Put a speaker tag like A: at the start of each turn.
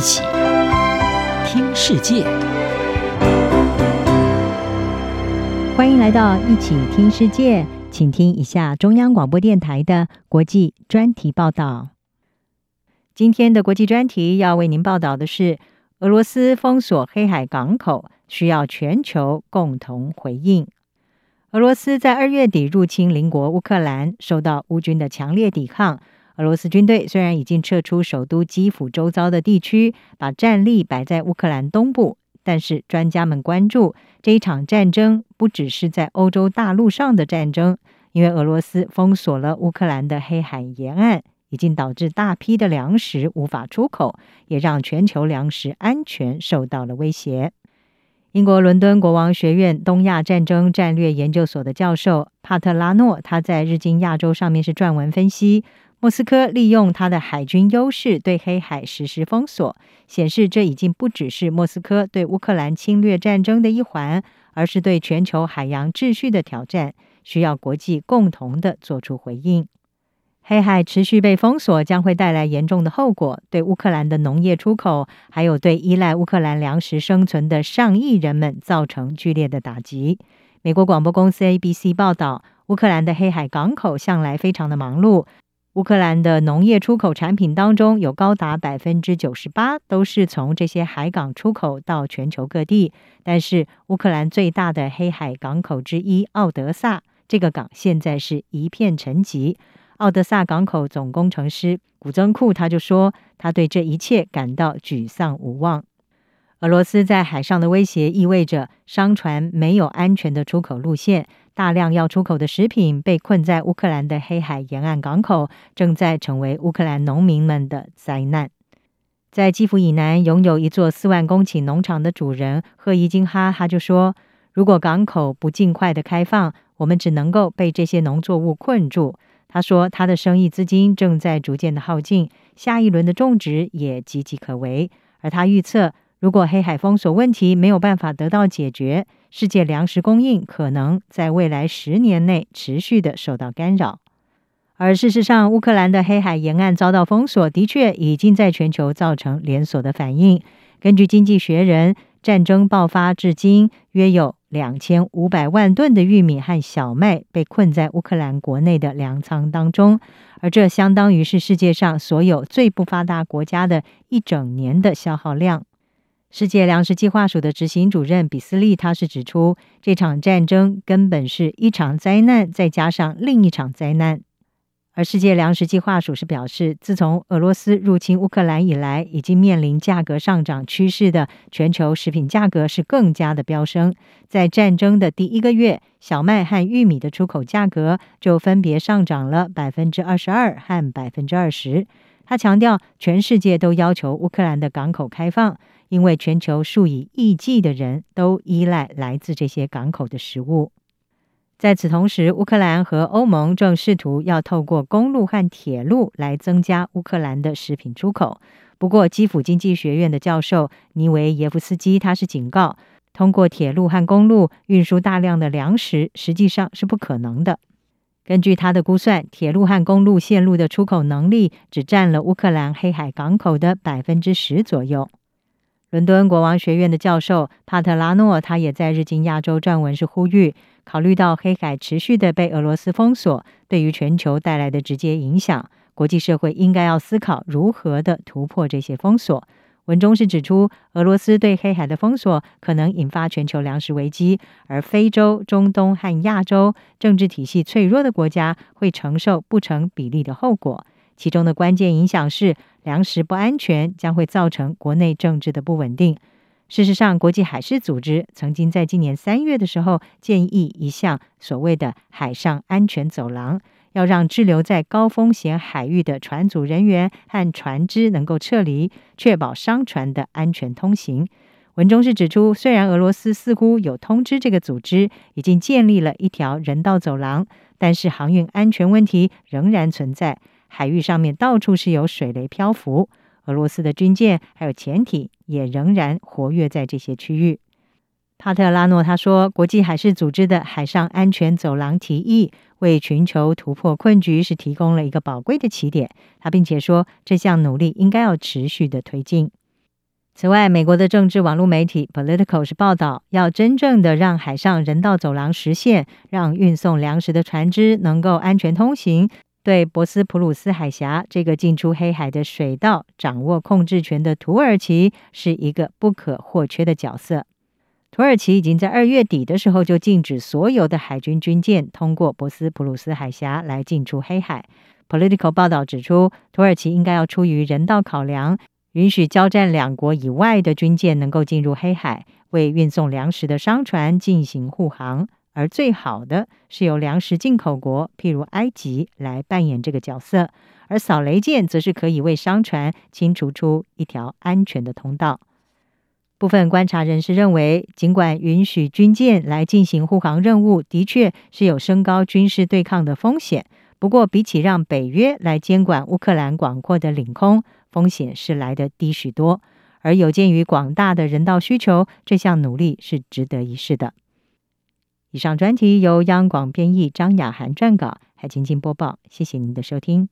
A: 一起听世界，
B: 欢迎来到一起听世界，请听一下中央广播电台的国际专题报道。今天的国际专题要为您报道的是：俄罗斯封锁黑海港口，需要全球共同回应。俄罗斯在二月底入侵邻国乌克兰，受到乌军的强烈抵抗。俄罗斯军队虽然已经撤出首都基辅周遭的地区，把战力摆在乌克兰东部，但是专家们关注这一场战争不只是在欧洲大陆上的战争，因为俄罗斯封锁了乌克兰的黑海沿岸，已经导致大批的粮食无法出口，也让全球粮食安全受到了威胁。英国伦敦国王学院东亚战争战略研究所的教授帕特拉诺，他在《日经亚洲》上面是撰文分析。莫斯科利用它的海军优势对黑海实施封锁，显示这已经不只是莫斯科对乌克兰侵略战争的一环，而是对全球海洋秩序的挑战，需要国际共同的做出回应。黑海持续被封锁将会带来严重的后果，对乌克兰的农业出口，还有对依赖乌克兰粮食生存的上亿人们造成剧烈的打击。美国广播公司 ABC 报道，乌克兰的黑海港口向来非常的忙碌。乌克兰的农业出口产品当中，有高达百分之九十八都是从这些海港出口到全球各地。但是，乌克兰最大的黑海港口之一奥德萨，这个港现在是一片沉寂。奥德萨港口总工程师古曾库他就说，他对这一切感到沮丧无望。俄罗斯在海上的威胁意味着商船没有安全的出口路线。大量要出口的食品被困在乌克兰的黑海沿岸港口，正在成为乌克兰农民们的灾难。在基辅以南拥有一座四万公顷农场的主人赫伊金哈他就说：“如果港口不尽快的开放，我们只能够被这些农作物困住。”他说：“他的生意资金正在逐渐的耗尽，下一轮的种植也岌岌可危。”而他预测，如果黑海封锁问题没有办法得到解决，世界粮食供应可能在未来十年内持续的受到干扰，而事实上，乌克兰的黑海沿岸遭到封锁，的确已经在全球造成连锁的反应。根据《经济学人》，战争爆发至今，约有两千五百万吨的玉米和小麦被困在乌克兰国内的粮仓当中，而这相当于是世界上所有最不发达国家的一整年的消耗量。世界粮食计划署的执行主任比斯利，他是指出，这场战争根本是一场灾难，再加上另一场灾难。而世界粮食计划署是表示，自从俄罗斯入侵乌克兰以来，已经面临价格上涨趋势的全球食品价格是更加的飙升。在战争的第一个月，小麦和玉米的出口价格就分别上涨了百分之二十二和百分之二十。他强调，全世界都要求乌克兰的港口开放。因为全球数以亿计的人都依赖来自这些港口的食物。在此同时，乌克兰和欧盟正试图要透过公路和铁路来增加乌克兰的食品出口。不过，基辅经济学院的教授尼维耶夫斯基他是警告，通过铁路和公路运输大量的粮食实际上是不可能的。根据他的估算，铁路和公路线路的出口能力只占了乌克兰黑海港口的百分之十左右。伦敦国王学院的教授帕特拉诺，他也在《日经亚洲》撰文是呼吁，考虑到黑海持续的被俄罗斯封锁，对于全球带来的直接影响，国际社会应该要思考如何的突破这些封锁。文中是指出，俄罗斯对黑海的封锁可能引发全球粮食危机，而非洲、中东和亚洲政治体系脆弱的国家会承受不成比例的后果。其中的关键影响是，粮食不安全将会造成国内政治的不稳定。事实上，国际海事组织曾经在今年三月的时候建议一项所谓的“海上安全走廊”，要让滞留在高风险海域的船组人员和船只能够撤离，确保商船的安全通行。文中是指出，虽然俄罗斯似乎有通知这个组织已经建立了一条人道走廊，但是航运安全问题仍然存在。海域上面到处是有水雷漂浮，俄罗斯的军舰还有潜艇也仍然活跃在这些区域。帕特拉诺他说，国际海事组织的海上安全走廊提议为全球突破困局是提供了一个宝贵的起点。他并且说，这项努力应该要持续的推进。此外，美国的政治网络媒体 Political 是报道，要真正的让海上人道走廊实现，让运送粮食的船只能够安全通行，对博斯普鲁斯海峡这个进出黑海的水道掌握控制权的土耳其是一个不可或缺的角色。土耳其已经在二月底的时候就禁止所有的海军军舰通过博斯普鲁斯海峡来进出黑海。Political 报道指出，土耳其应该要出于人道考量。允许交战两国以外的军舰能够进入黑海，为运送粮食的商船进行护航。而最好的是由粮食进口国，譬如埃及来扮演这个角色。而扫雷舰则是可以为商船清除出一条安全的通道。部分观察人士认为，尽管允许军舰来进行护航任务，的确是有升高军事对抗的风险。不过，比起让北约来监管乌克兰广阔的领空，风险是来得低许多，而有鉴于广大的人道需求，这项努力是值得一试的。以上专题由央广编译张雅涵撰稿，海清清播报，谢谢您的收听。